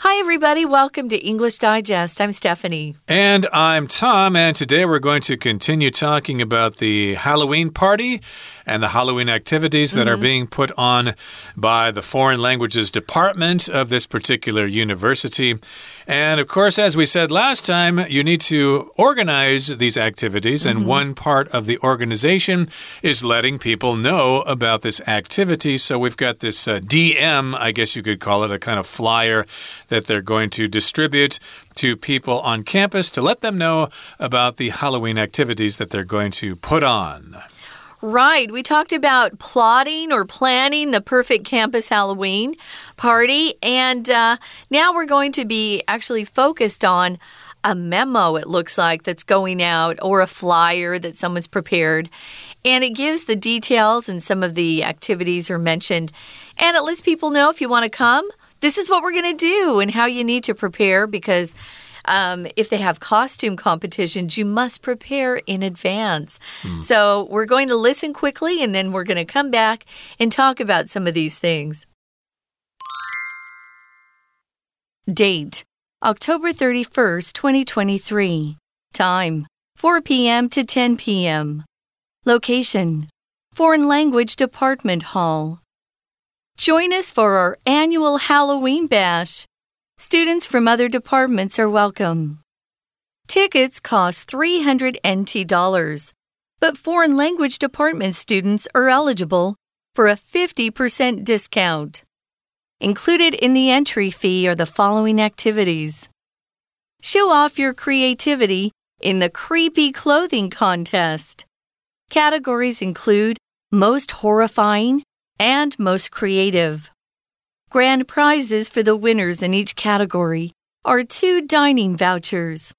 Hi, everybody. Welcome to English Digest. I'm Stephanie. And I'm Tom. And today we're going to continue talking about the Halloween party and the Halloween activities that mm -hmm. are mm-hmm. being put on by the Foreign Languages Department of this particular university. And of course, as we said last time, you need to organize these activities, mm -hmm. and mm-hmm. one part of the organization is letting people know about this activity. So we've got this uh, DM, I guess you could call it, a kind of flyer that they're going to distribute to people on campus to let them know about the Halloween activities that they're going to put on. Right. We talked about plotting or planning the perfect campus Halloween party. And uh, now we're going to be actually focused on a memo, it looks like, that's going out or a flyer that someone's prepared. And it gives the details and some of the activities are mentioned. And it lets people know if you want to come, this is what we're going to do and how you need to prepare because um, if they have costume competitions, you must prepare in advance. Mm. So we're going to listen quickly and then we're going to come back and talk about some of these things. Date October 31st, 2023. Time 4 p.m. to 10 p.m. Location Foreign Language Department Hall. Join us for our annual Halloween Bash. Students from other departments are welcome. Tickets cost 300 NT dollars, but foreign language department students are eligible for a 50% discount. Included in the entry fee are the following activities. Show off your creativity in the creepy clothing contest. Categories include most horrifying and most creative. Grand prizes for the winners in each category are two dining vouchers.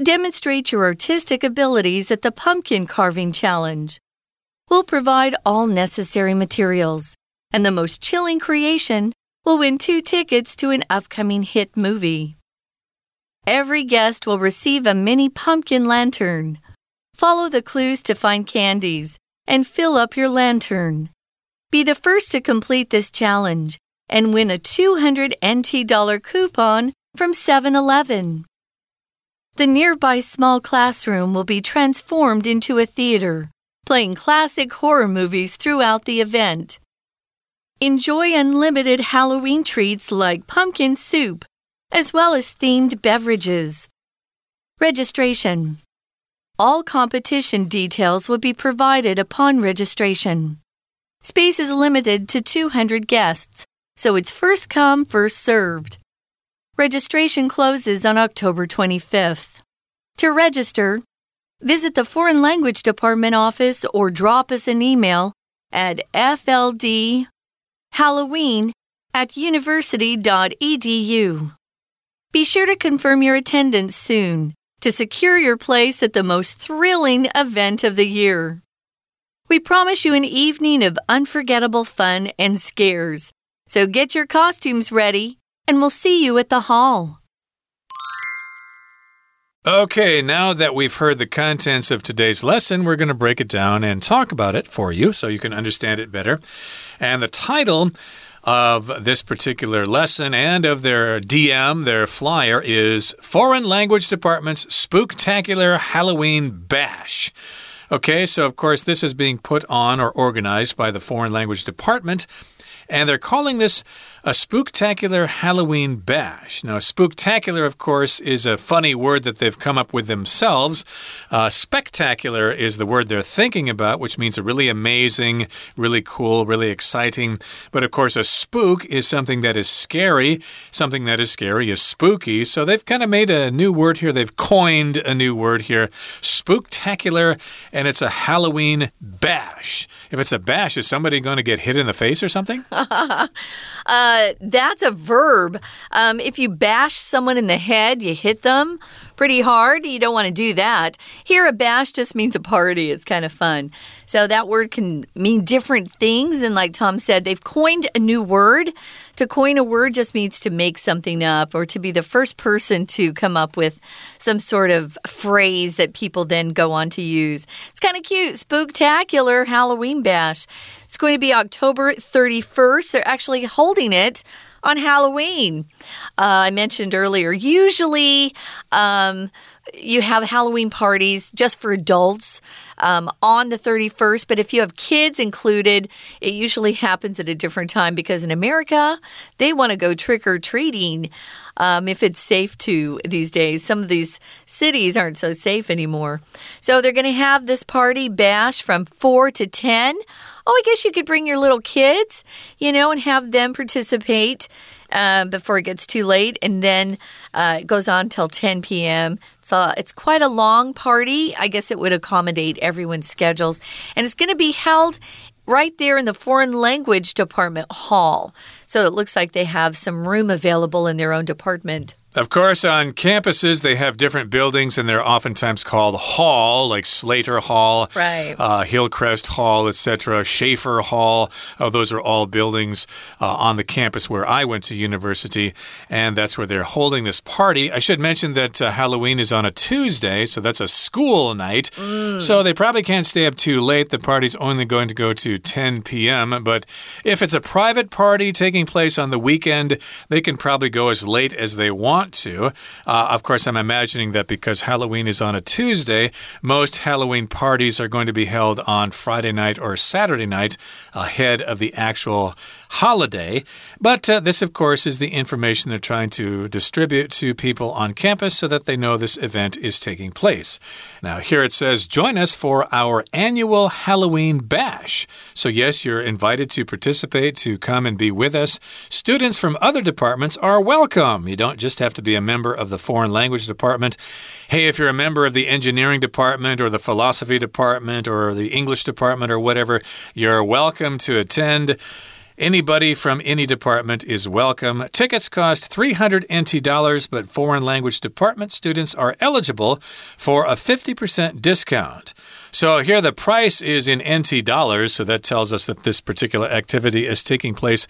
Demonstrate your artistic abilities at the Pumpkin Carving Challenge. We'll provide all necessary materials, and the most chilling creation will win two tickets to an upcoming hit movie. Every guest will receive a mini pumpkin lantern. Follow the clues to find candies and fill up your lantern. Be the first to complete this challenge and win a 200 NT dollar coupon from 7 Eleven. The nearby small classroom will be transformed into a theater, playing classic horror movies throughout the event. Enjoy unlimited Halloween treats like pumpkin soup, as well as themed beverages. Registration All competition details will be provided upon registration. Space is limited to 200 guests so it's first come, first served. Registration closes on October 25th. To register, visit the Foreign Language Department office or drop us an email at fldhalloween at university.edu. Be sure to confirm your attendance soon to secure your place at the most thrilling event of the year. We promise you an evening of unforgettable fun and scares so get your costumes ready, and we'll see you at the hall. Okay, now that we've heard the contents of today's lesson, we're going to break it down and talk about it for you so you can understand it better. And the title of this particular lesson and of their DM, their flyer, is Foreign Language Department's Spooktacular Halloween Bash. Okay, so of course, this is being put on or organized by the Foreign Language Department and they're calling this a spooktacular Halloween bash. Now, spooktacular, of course, is a funny word that they've come up with themselves. Uh, spectacular is the word they're thinking about, which means a really amazing, really cool, really exciting. But of course, a spook is something that is scary. Something that is scary is spooky. So they've kind of made a new word here. They've coined a new word here spooktacular, and it's a Halloween bash. If it's a bash, is somebody going to get hit in the face or something? uh, that's a verb. Um, if you bash someone in the head, you hit them pretty hard. You don't want to do that. Here, a bash just means a party. It's kind of fun. So that word can mean different things. And like Tom said, they've coined a new word. To coin a word just means to make something up or to be the first person to come up with some sort of phrase that people then go on to use. It's kind of cute. Spooktacular Halloween bash. It's going to be October 31st. They're actually holding it on Halloween. uh, I mentioned earlier, usually um, you have Halloween parties just for adults um, on the 31st, but if you have kids included, it usually happens at a different time because in America, they want to go trick or treating. Um, if it's safe to these days. Some of these cities aren't so safe anymore. So they're going to have this party bash from 4 to 10. Oh, I guess you could bring your little kids, you know, and have them participate. Uh, before it gets too late, and then uh, it goes on till 10 p.m. So it's quite a long party. I guess it would accommodate everyone's schedules, and it's going to be held right there in the foreign language department hall. So it looks like they have some room available in their own department. Of course, on campuses, they have different buildings and they're oftentimes called hall, like Slater Hall, right. uh, Hillcrest Hall, etc., Schaefer Hall. Oh, those are all buildings uh, on the campus where I went to university, and that's where they're holding this party. I should mention that uh, Halloween is on a Tuesday, so that's a school night. Mm. So they probably can't stay up too late. The party's only going to go to 10 p.m., but if it's a private party taking place on the weekend, they can probably go as late as they want want to. Uh, of course, I'm imagining that because Halloween is on a Tuesday, most Halloween parties are going to be held on Friday night or Saturday night ahead of the actual holiday. But uh, this, of course, is the information they're trying to distribute to people on campus so that they know this event is taking place. Now, here it says, join us for our annual Halloween bash. So, yes, you're invited to participate, to come and be with us. Students from other departments are welcome. You don't just have to be a member of the foreign language department. Hey, if you're a member of the engineering department or the philosophy department or the English department or whatever, you're welcome to attend. Anybody from any department is welcome. Tickets cost 300 NT dollars, but foreign language department students are eligible for a 50% discount. So here the price is in NT dollars, so that tells us that this particular activity is taking place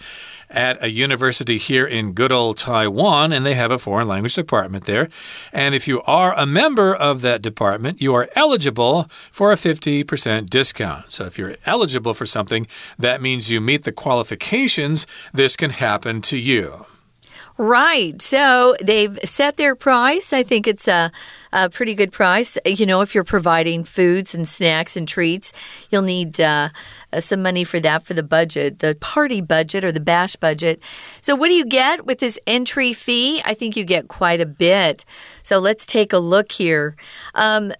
at a university here in good old Taiwan, and they have a foreign language department there. And if you are a member of that department, you are eligible for a 50% discount. So if you're eligible for something, that means you meet the qualifications. This can happen to you. Right. So they've set their price. I think it's a, a, pretty good price. You know, if you're providing foods and snacks and treats, you'll need uh, uh, some money for that for the budget, the party budget or the bash budget. So, what do you get with this entry fee? I think you get quite a bit. So, let's take a look here. Um,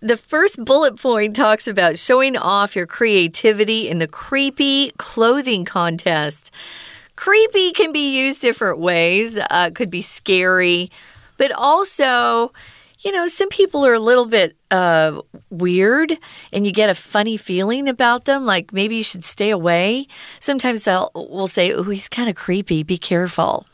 the first bullet point talks about showing off your creativity in the creepy clothing contest. Creepy can be used different ways. Uh, could be scary, but also, you know, some people are a little bit uh, weird and you get a funny feeling about them, like maybe you should stay away. Sometimes I'll we'll say, oh, he's kind of creepy, be careful.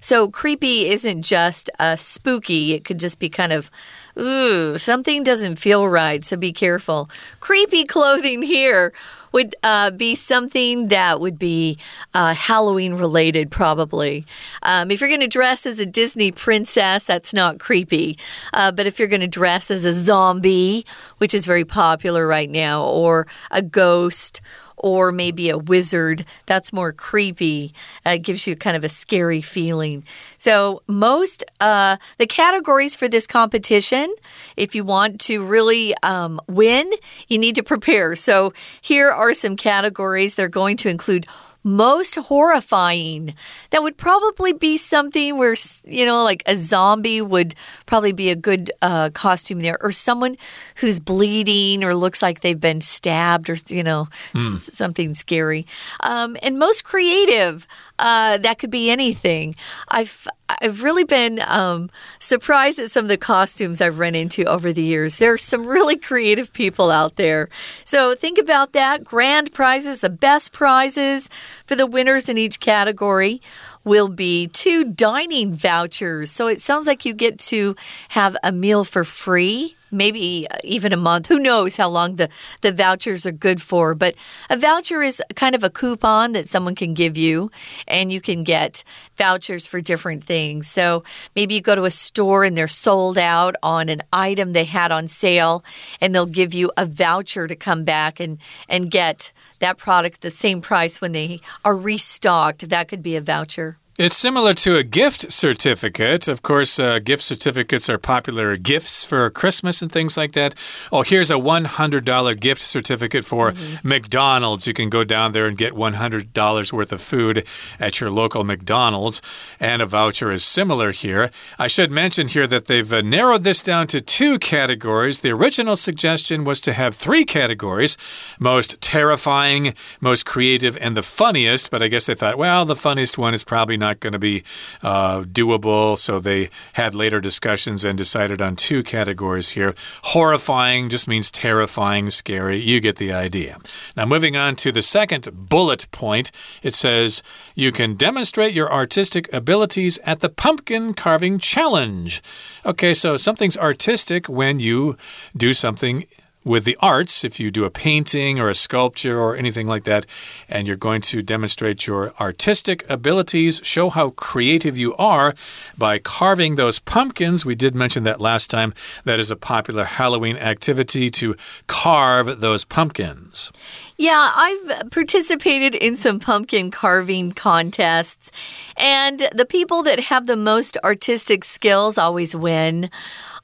So, creepy isn't just uh, spooky, it could just be kind of, ooh, something doesn't feel right, so be careful. Creepy clothing here would uh, be something that would be uh, Halloween related, probably. Um, if you're going to dress as a Disney princess, that's not creepy. Uh, but if you're going to dress as a zombie, which is very popular right now, or a ghost, or maybe a wizard. That's more creepy. Uh, it gives you kind of a scary feeling. So, most uh, the categories for this competition, if you want to really um, win, you need to prepare. So, here are some categories. They're going to include most horrifying. That would probably be something where, you know, like a zombie would probably be a good uh, costume there, or someone who's bleeding or looks like they've been stabbed or, you know, mm. something scary. Um, and most creative, uh, that could be anything. I've I've really been um, surprised at some of the costumes I've run into over the years. There are some really creative people out there. So think about that. Grand prizes, the best prizes for the winners in each category will be two dining vouchers. So it sounds like you get to have a meal for free maybe uh, even a month. Who knows how long the, the vouchers are good for? But a voucher is kind of a coupon that someone can give you, and you can get vouchers for different things. So maybe you go to a store and they're sold out on an item they had on sale, and they'll give you a voucher to come back and, and get that product the same price when they are restocked. That could be a voucher. It's similar to a gift certificate. Of course, uh, gift certificates are popular gifts for Christmas and things like that. Oh, here's a $100 gift certificate for mm -hmm. McDonald's. You can go down there and get $100 worth of food at your local McDonald's. And a voucher is similar here. I should mention here that they've uh, narrowed this down to two categories. The original suggestion was to have three categories most terrifying, most creative, and the funniest. But I guess they thought, well, the funniest one is probably not going to be uh, doable. So they had later discussions and decided on two categories here. Horrifying just means terrifying, scary. You get the idea. Now, moving on to the second bullet point, it says you can demonstrate your artistic abilities at the pumpkin carving challenge. Okay, so something's artistic when you do something with the arts, if you do a painting or a sculpture or anything like that, and you're going to demonstrate your artistic abilities, show how creative you are by carving those pumpkins. We did mention that last time. That is a popular Halloween activity to carve those pumpkins. Yeah, I've participated in some pumpkin carving contests, and the people that have the most artistic skills always win.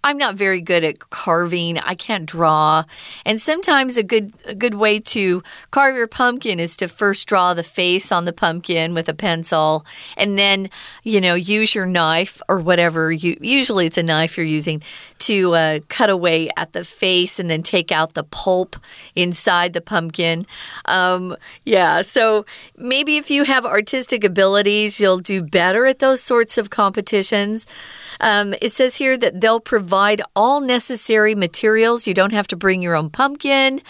I'm not very good at carving. I can't draw. And sometimes a good a good way to carve your pumpkin is to first draw the face on the pumpkin with a pencil and then, you know, use your knife or whatever you usually it's a knife you're using to uh, cut away at the face and then take out the pulp inside the pumpkin. Um, yeah, so maybe if you have artistic abilities, you'll do better at those sorts of competitions. Um, it says here that they'll provide all necessary materials. You don't have to bring your own pumpkin.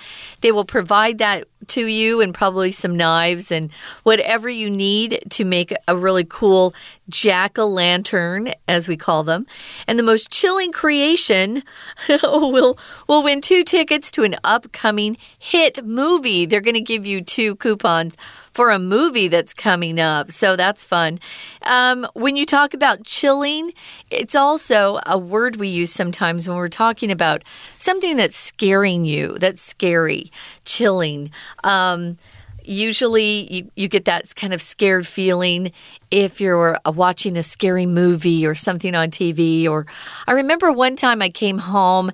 They will provide that to you and probably some knives and whatever you need to make a really cool jack o' lantern, as we call them. And the most chilling creation will will win two tickets to an upcoming hit movie. They're going to give you two coupons for a movie that's coming up. So that's fun. Um, when you talk about chilling, it's also a word we use sometimes when we're talking about something that's scaring you, that's scary, chilling. Um, usually you, you get that kind of scared feeling if you're uh, watching a scary movie or something on TV. Or I remember one time I came home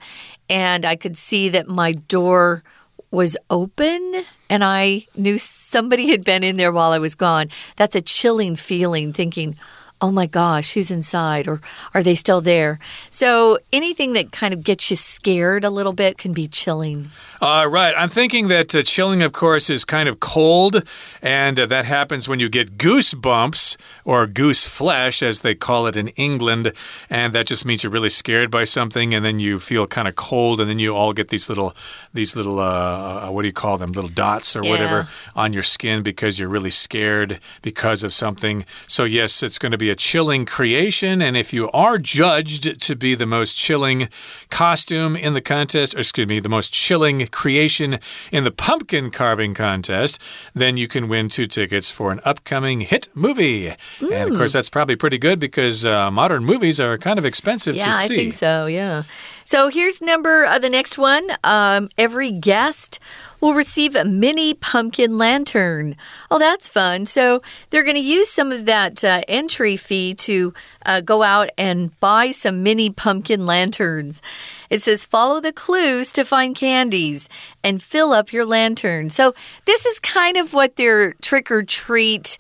and I could see that my door was open and I knew somebody had been in there while I was gone. That's a chilling feeling thinking, oh my gosh, who's inside? Or are they still there? So anything that kind of gets you scared a little bit can be chilling. Uh, right. I'm thinking that uh, chilling, of course, is kind of cold, and uh, that happens when you get goosebumps or goose flesh, as they call it in England. And that just means you're really scared by something, and then you feel kind of cold, and then you all get these little, these little, uh, uh, what do you call them? Little dots or yeah. whatever on your skin because you're really scared because of something. So, yes, it's going to be a chilling creation. And if you are judged to be the most chilling costume in the contest, or excuse me, the most chilling creation in the pumpkin carving contest, then you can win two tickets for an upcoming hit movie. Mm. And of course, that's probably pretty good because uh, modern movies are kind of expensive yeah, to see. Yeah, I think so, yeah. So here's number uh, the next one. Um, every guest will receive a mini pumpkin lantern. Oh, that's fun. So they're going to use some of that uh, entry fee to uh, go out and buy some mini pumpkin lanterns. It says follow the clues to find candies and fill up your lantern. So this is kind of what their trick or treat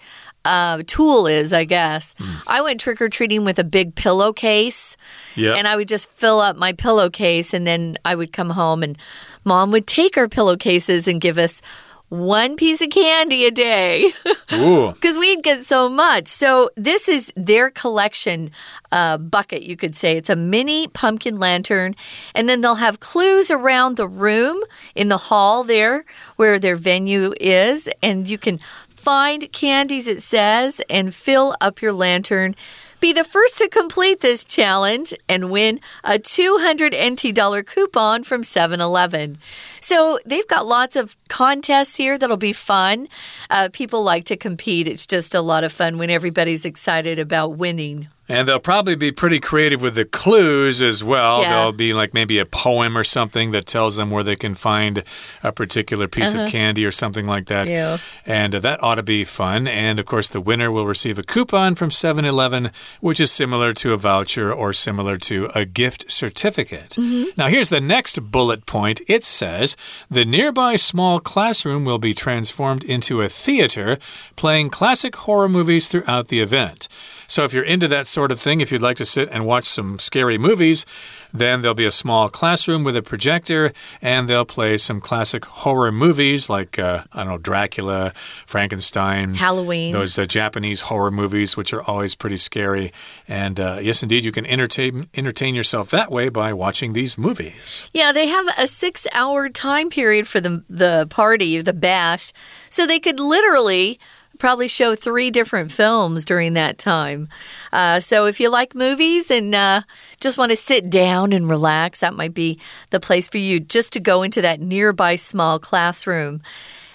uh, tool is, I guess. Mm. I went trick or treating with a big pillowcase. Yeah. And I would just fill up my pillowcase and then I would come home and mom would take our pillowcases and give us one piece of candy a day because we'd get so much. So, this is their collection uh, bucket, you could say. It's a mini pumpkin lantern, and then they'll have clues around the room in the hall there where their venue is, and you can find candies, it says, and fill up your lantern. Be the first to complete this challenge and win a 200 NT dollar coupon from 7 Eleven. So they've got lots of contests here that'll be fun. Uh, people like to compete, it's just a lot of fun when everybody's excited about winning. And they'll probably be pretty creative with the clues as well. Yeah. There'll be like maybe a poem or something that tells them where they can find a particular piece Uh-huh. of candy or something like that. Yeah. And uh, that ought to be fun. And of course, the winner will receive a coupon from 7 Eleven, which is similar to a voucher or similar to a gift certificate. Now, here's the next bullet point it says the nearby small classroom will be transformed into a theater, playing classic horror movies throughout the event. So, if you're into that sort of thing, if you'd like to sit and watch some scary movies, then there'll be a small classroom with a projector, and they'll play some classic horror movies like, uh, I don't know, Dracula, Frankenstein, Halloween. those uh, Japanese horror movies, which are always pretty scary. And uh, yes, indeed, you can entertain entertain yourself that way by watching these movies. Yeah, they have a six hour time period for the, the party, the bash. So they could literally probably show three different films during that time. Uh, so if you like movies and uh, just want to sit down and relax, that might be the place for you just to go into that nearby small classroom.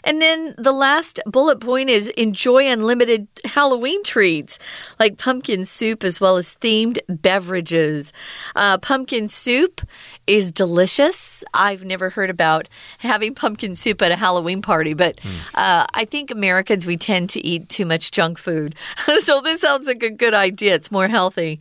And then the last bullet point is enjoy unlimited Halloween treats like pumpkin soup as well as themed beverages. Uh, pumpkin soup is delicious. I've never heard about having pumpkin soup at a Halloween party, but uh, I think Americans, we tend to eat too much junk food. so this sounds like a good idea. It's more healthy.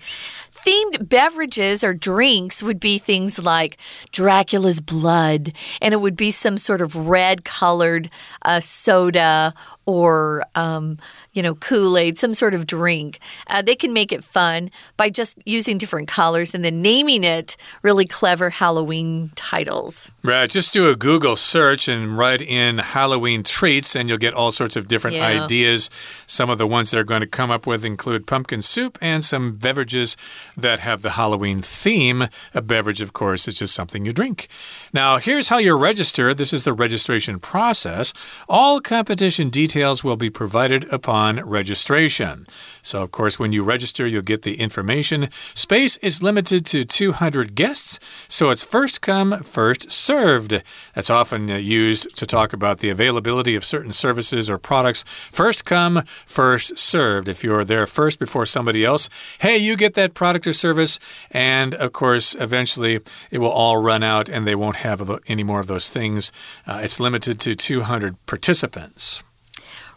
Themed beverages or drinks would be things like Dracula's blood, and it would be some sort of red colored uh, soda or, um, you know, Kool Aid, some sort of drink. Uh, they can make it fun by just using different colors and then naming it really clever Halloween titles. Right, just do a Google search and write in Halloween treats, and you'll get all sorts of different Yeah. ideas. Some of the ones they're going to come up with include pumpkin soup and some beverages that have the Halloween theme. A beverage, of course, is just something you drink. Now, here's how you register. This is the registration process. All competition details will be provided upon registration. So, of course, when you register, you'll get the information. Space is limited to 200 guests, so it's first come, first served. That's often uh, used to talk about the availability of certain services or products. First come, first served. If you're there first before somebody else, hey, you get that product or service. And of course, eventually it will all run out and they won't have any more of those things. Uh, it's limited to 200 participants.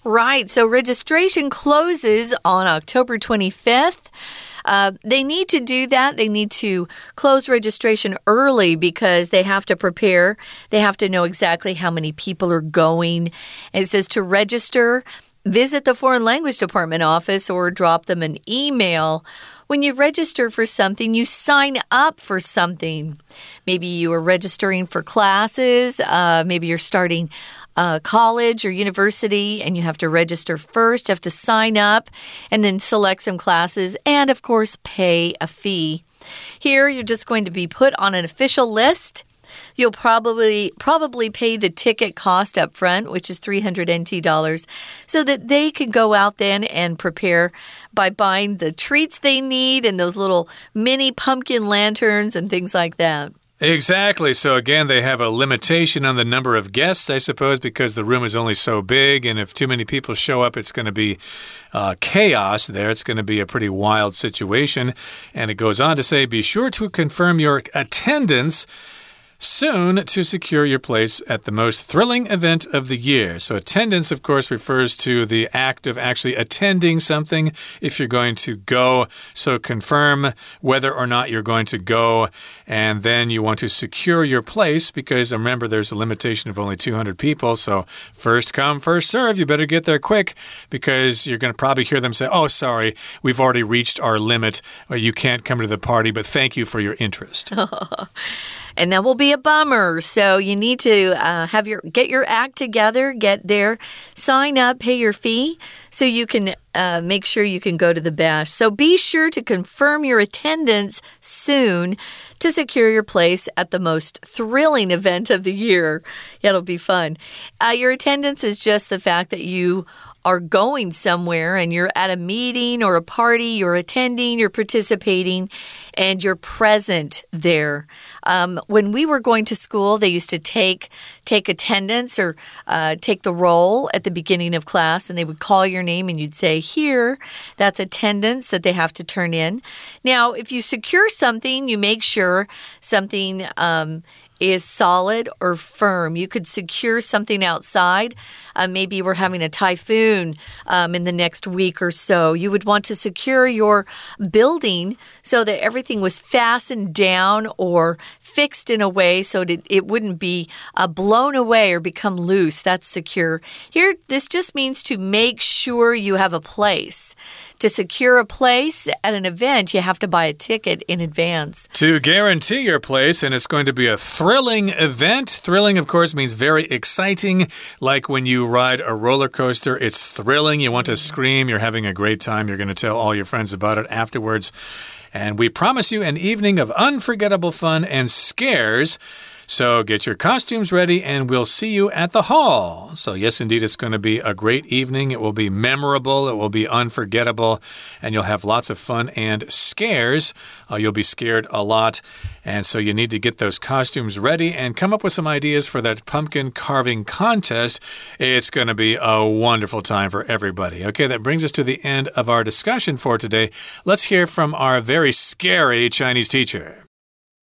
Right. So registration closes on October 25th. Uh, they need to do that. They need to close registration early because they have to prepare. They have to know exactly how many people are going. It says to register, visit the foreign language department office or drop them an email. When you register for something, you sign up for something. Maybe you are registering for classes. Uh, maybe you're starting uh, college or university and you have to register first. You have to sign up and then select some classes and, of course, pay a fee. Here, you're just going to be put on an official list. You'll probably probably pay the ticket cost up front, which is 300 NT dollars, so that they can go out then and prepare by buying the treats they need and those little mini pumpkin lanterns and things like that. Exactly. So, again, they have a limitation on the number of guests, I suppose, because the room is only so big. And if too many people show up, it's going to be uh, chaos there. It's going to be a pretty wild situation. And it goes on to say be sure to confirm your attendance soon to secure your place at the most thrilling event of the year. So, attendance, of course, refers to the act of actually attending something if you're going to go. So, confirm whether or not you're going to go, and then you want to secure your place because remember, there's a limitation of only 200 people. So, first come, first serve. You better get there quick because you're going to probably hear them say, Oh, sorry, we've already reached our limit. Uh, you can't come to the party, but thank you for your interest. and that will be a bummer. So you need to uh, have your get your act together, get there, sign up, pay your fee, so you can uh, make sure you can go to the bash. So be sure to confirm your attendance soon to secure your place at the most thrilling event of the year. It'll be fun. Uh, your attendance is just the fact that you are going somewhere and you're at a meeting or a party, you're attending, you're participating, and you're present there. Um, when we were going to school, they used to take take attendance or uh, take the roll at the beginning of class, and they would call your name, and you'd say, "Here." That's attendance that they have to turn in. Now, if you secure something, you make sure something. Um, is solid or firm. You could secure something outside. Uh, maybe we're having a typhoon um, in the next week or so. You would want to secure your building so that everything was fastened down or fixed in a way so that it wouldn't be uh, blown away or become loose. That's secure. Here, this just means to make sure you have a place. To secure a place at an event, you have to buy a ticket in advance. To guarantee your place, and it's going to be a thrilling event. Thrilling, of course, means very exciting. Like when you ride a roller coaster, it's thrilling. You want to scream. You're having a great time. You're going to tell all your friends about it afterwards. And we promise you an evening of unforgettable fun and scares. So get your costumes ready and we'll see you at the hall. So, yes, indeed, it's going to be a great evening. It will be memorable, it will be unforgettable, and you'll have lots of fun and scares. Uh, you'll be scared a lot. And so you need to get those costumes ready and come up with some ideas for that pumpkin carving contest. It's going to be a wonderful time for everybody. Okay, that brings us to the end of our discussion for today. Let's hear from our very scary Chinese teacher.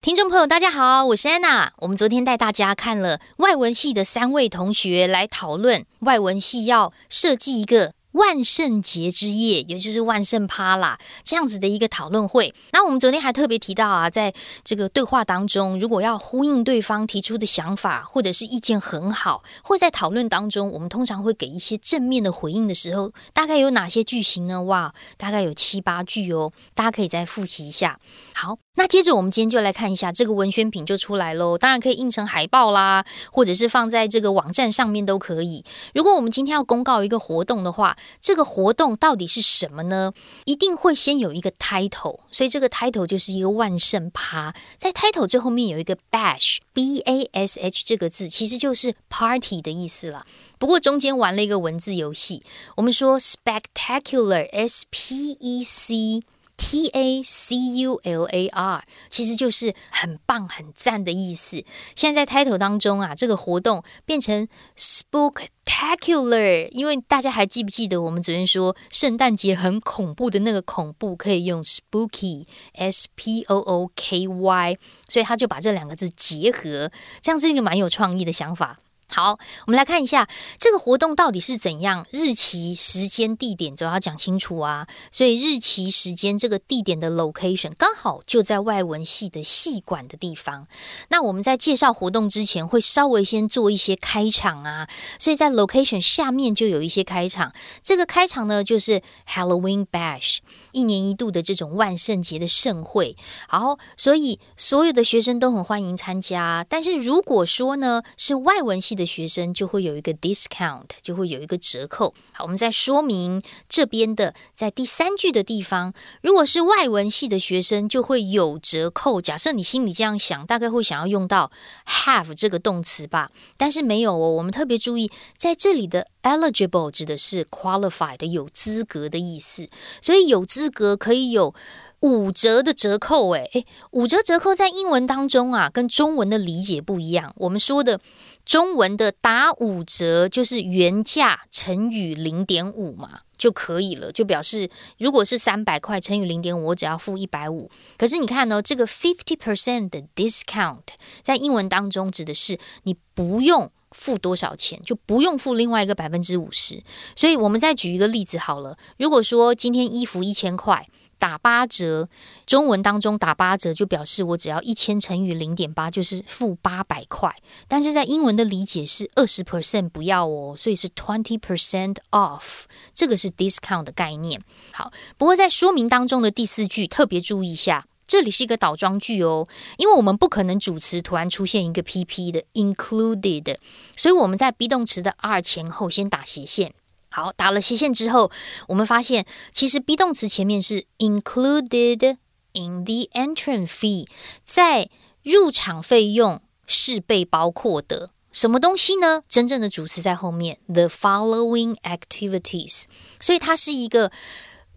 听众朋友，大家好，我是安娜。我们昨天带大家看了外文系的三位同学来讨论外文系要设计一个。万圣节之夜，也就是万圣趴啦，这样子的一个讨论会。那我们昨天还特别提到啊，在这个对话当中，如果要呼应对方提出的想法，或者是意见很好，或在讨论当中，我们通常会给一些正面的回应的时候，大概有哪些句型呢？哇，大概有七八句哦，大家可以再复习一下。好，那接着我们今天就来看一下这个文宣品就出来喽。当然可以印成海报啦，或者是放在这个网站上面都可以。如果我们今天要公告一个活动的话，这个活动到底是什么呢？一定会先有一个 title，所以这个 title 就是一个万圣趴。在 title 最后面有一个 bash，b a s h 这个字其实就是 party 的意思了。不过中间玩了一个文字游戏，我们说 spectacular，s p e c。T A C U L A R 其实就是很棒、很赞的意思。现在在 title 当中啊，这个活动变成 Spooktacular，因为大家还记不记得我们昨天说圣诞节很恐怖的那个恐怖可以用 Spooky，S P O O K Y，所以他就把这两个字结合，这样是一个蛮有创意的想法。好，我们来看一下这个活动到底是怎样，日期、时间、地点都要讲清楚啊。所以日期、时间这个地点的 location 刚好就在外文系的系馆的地方。那我们在介绍活动之前，会稍微先做一些开场啊。所以在 location 下面就有一些开场，这个开场呢就是 Halloween Bash，一年一度的这种万圣节的盛会。好，所以所有的学生都很欢迎参加。但是如果说呢是外文系，的学生就会有一个 discount，就会有一个折扣。好，我们再说明这边的，在第三句的地方，如果是外文系的学生，就会有折扣。假设你心里这样想，大概会想要用到 have 这个动词吧，但是没有哦。我们特别注意，在这里的 eligible 指的是 qualified 有资格的意思，所以有资资格可以有。五折的折扣，诶诶，五折折扣在英文当中啊，跟中文的理解不一样。我们说的中文的打五折就是原价乘以零点五嘛，就可以了，就表示如果是三百块乘以零点五，我只要付一百五。可是你看呢，这个 fifty percent 的 discount 在英文当中指的是你不用付多少钱，就不用付另外一个百分之五十。所以我们再举一个例子好了，如果说今天衣服一千块。打八折，中文当中打八折就表示我只要一千乘以零点八就是付八百块，但是在英文的理解是二十 percent 不要哦，所以是 twenty percent off，这个是 discount 的概念。好，不过在说明当中的第四句特别注意一下，这里是一个倒装句哦，因为我们不可能主词突然出现一个 pp 的 included，所以我们在 be 动词的 are 前后先打斜线。好，打了斜线之后，我们发现其实 be 动词前面是 included in the entrance fee，在入场费用是被包括的。什么东西呢？真正的主词在后面，the following activities，所以它是一个。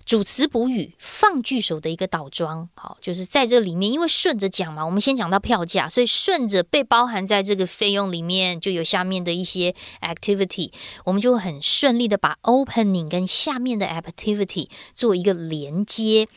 主词补语放句首的一个倒装，好，就是在这里面，因为顺着讲嘛，我们先讲到票价，所以顺着被包含在这个费用里面，就有下面的一些 activity，我们就很顺利的把 opening 跟下面的 activity 做一个连接。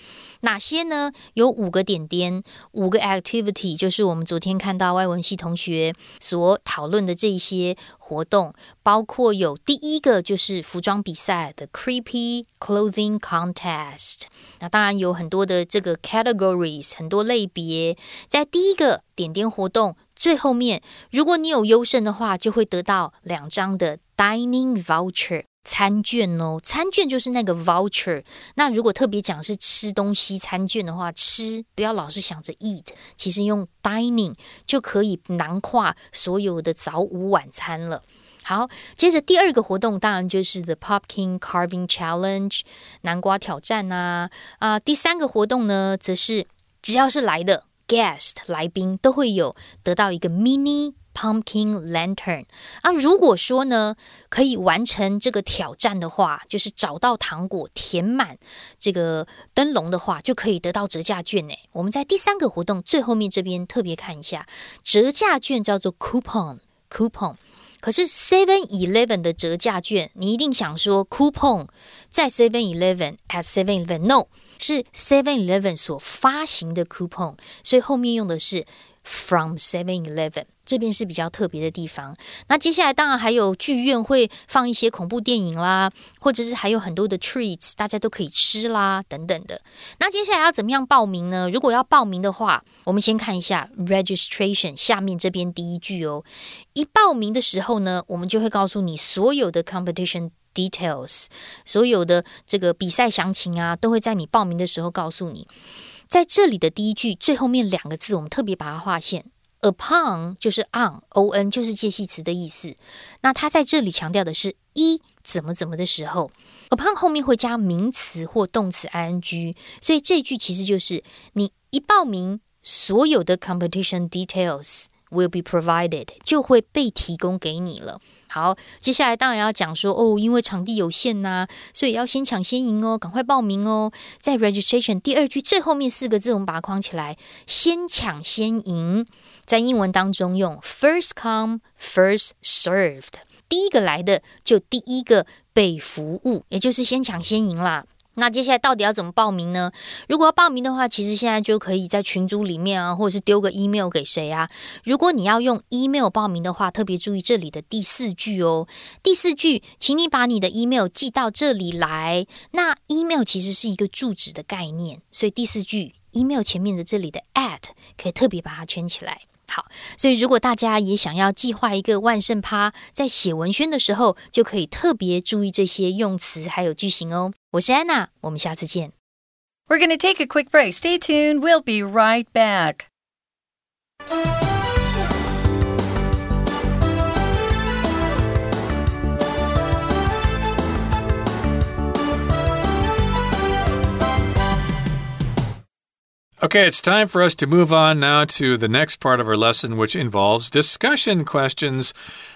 哪些呢？有五个点点，五个 activity，就是我们昨天看到外文系同学所讨论的这些活动，包括有第一个就是服装比赛的 Creepy Clothing Contest。那当然有很多的这个 categories，很多类别。在第一个点点活动最后面，如果你有优胜的话，就会得到两张的 dining voucher。餐券哦，餐券就是那个 voucher。那如果特别讲是吃东西餐券的话，吃不要老是想着 eat，其实用 dining 就可以囊括所有的早午晚餐了。好，接着第二个活动当然就是 the pumpkin carving challenge 南瓜挑战呐啊。第三个活动呢，则是只要是来的 guest 来宾都会有得到一个 mini。Pumpkin lantern 啊，如果说呢可以完成这个挑战的话，就是找到糖果填满这个灯笼的话，就可以得到折价券呢。我们在第三个活动最后面这边特别看一下，折价券叫做 coupon，coupon。可是 Seven Eleven 的折价券，你一定想说 coupon 在 Seven Eleven at Seven Eleven，no，是 Seven Eleven 所发行的 coupon，所以后面用的是 from Seven Eleven。这边是比较特别的地方。那接下来当然还有剧院会放一些恐怖电影啦，或者是还有很多的 treats，大家都可以吃啦等等的。那接下来要怎么样报名呢？如果要报名的话，我们先看一下 registration 下面这边第一句哦。一报名的时候呢，我们就会告诉你所有的 competition details，所有的这个比赛详情啊，都会在你报名的时候告诉你。在这里的第一句最后面两个字，我们特别把它划线。Upon 就是 on，o n 就是介系词的意思。那它在这里强调的是一怎么怎么的时候，upon 后面会加名词或动词 ing，所以这句其实就是你一报名，所有的 competition details will be provided 就会被提供给你了。好，接下来当然要讲说哦，因为场地有限呐，所以要先抢先赢哦，赶快报名哦。在 registration 第二句最后面四个字，我们把它框起来，先抢先赢。在英文当中用 first come first served，第一个来的就第一个被服务，也就是先抢先赢啦。那接下来到底要怎么报名呢？如果要报名的话，其实现在就可以在群组里面啊，或者是丢个 email 给谁啊。如果你要用 email 报名的话，特别注意这里的第四句哦。第四句，请你把你的 email 寄到这里来。那 email 其实是一个住址的概念，所以第四句 email 前面的这里的 at 可以特别把它圈起来。好，所以如果大家也想要计划一个万圣趴，在写文宣的时候，就可以特别注意这些用词还有句型哦。我是安娜，我们下次见。We're going to take a quick break. Stay tuned. We'll be right back. Okay, it's time for us to move on now to the next part of our lesson, which involves discussion questions.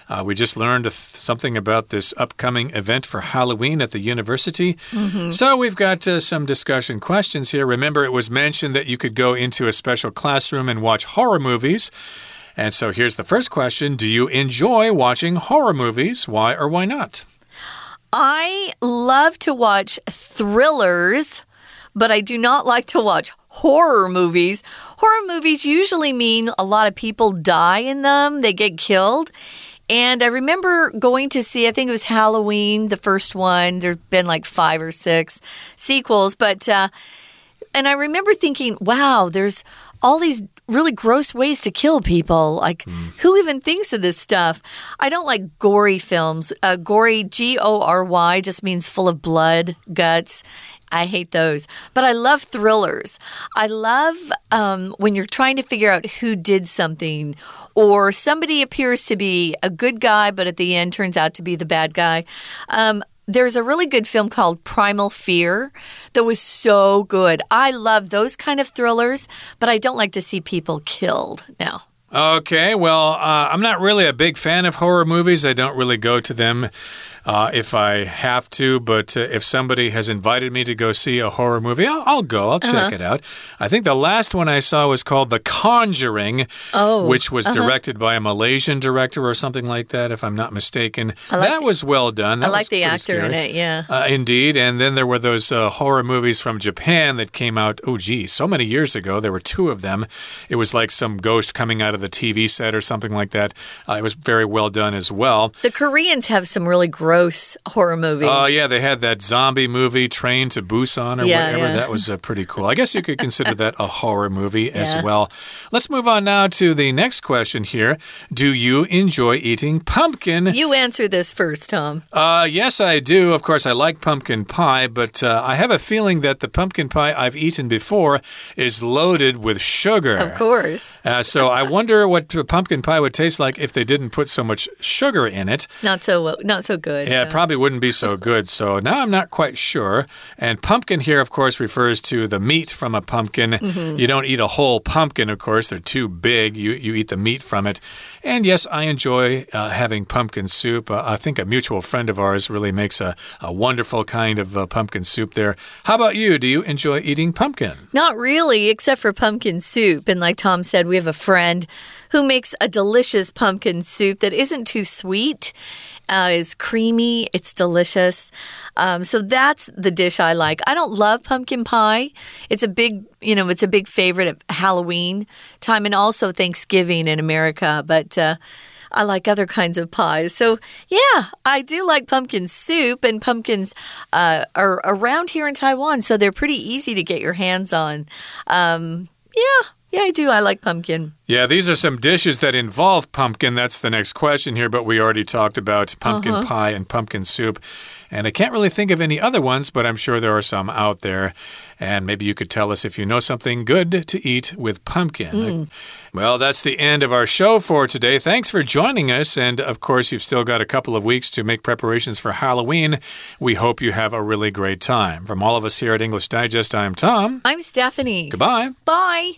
Uh, we just learned something about this upcoming event for Halloween at the university. Mm -hmm. So we've got uh, some discussion questions here. Remember, it was mentioned that you could go into a special classroom and watch horror movies. And so here's the first question Do you enjoy watching horror movies? Why or why not? I love to watch thrillers, but I do not like to watch horror movies. Horror movies usually mean a lot of people die in them, they get killed. And I remember going to see, I think it was Halloween, the first one. There have been like five or six sequels, but, uh, and I remember thinking, wow, there's all these really gross ways to kill people. Like, mm. who even thinks of this stuff? I don't like gory films. Uh, gory, G O R Y, just means full of blood, guts. I hate those. But I love thrillers. I love um, when you're trying to figure out who did something, or somebody appears to be a good guy, but at the end turns out to be the bad guy. Um, there's a really good film called Primal Fear that was so good. I love those kind of thrillers, but I don't like to see people killed. now. Okay, well, uh, I'm not really a big fan of horror movies. I don't really go to them uh, if I have to, but uh, if somebody has invited me to go see a horror movie, I'll, I'll go. I'll check Uh-huh. it out. I think the last one I saw was called The Conjuring, Oh, which was uh-huh. directed by a Malaysian director or something like that, if I'm not mistaken. Like that the- was well done. That I like the actor in it. Yeah. Uh, indeed. And then there were those uh, horror movies from Japan that came out, oh, gee, so many years ago. There were two of them. It was like some ghost coming out of the TV set or something like that. Uh, it was very well done as well. The Koreans have some really gross horror movies. Oh, yeah, they had that zombie movie, Train to Busan, or Yeah, whatever. yeah. That was uh, pretty cool. I guess you could consider that a horror movie as well. Let's move on now to the next question here. Do you enjoy eating pumpkin? You answer this first, Tom. Uh, yes, I do. Of course, I like pumpkin pie, but uh, I have a feeling that the pumpkin pie I've eaten before is loaded with sugar. Of course. Uh, so I wonder what pumpkin pie would taste like if they didn't put so much sugar in it. Not so not so good. Yeah, it probably wouldn't be so good. So now I'm not quite sure. And pumpkin here, of course, refers to the meat from a pumpkin. Mm-hmm. You don't eat a whole pumpkin, of course, they're too big. You, you eat the meat from it. And yes, I enjoy uh, having pumpkin soup. Uh, I think a mutual friend of ours really makes a, a wonderful kind of uh, pumpkin soup there. How about you? Do you enjoy eating pumpkin? Not really, except for pumpkin soup. And like Tom said, we have a friend who makes a delicious pumpkin soup that isn't too sweet. Uh, is creamy. It's delicious. Um, so that's the dish I like. I don't love pumpkin pie. It's a big, you know, it's a big favorite at Halloween time and also Thanksgiving in America. But uh, I like other kinds of pies. So, yeah, I do like pumpkin soup, and pumpkins uh, are around here in Taiwan, so they're pretty easy to get your hands on. Um, yeah, yeah, I do. I like pumpkin. Yeah, these are some dishes that involve pumpkin. That's the next question here, but we already talked about pumpkin Uh-huh. pie and pumpkin soup. And I can't really think of any other ones, but I'm sure there are some out there. And maybe you could tell us if you know something good to eat with pumpkin. Mm. Well, that's the end of our show for today. Thanks for joining us. And of course, you've still got a couple of weeks to make preparations for Halloween. We hope you have a really great time. From all of us here at English Digest, I'm Tom. I'm Stephanie. Goodbye. Bye.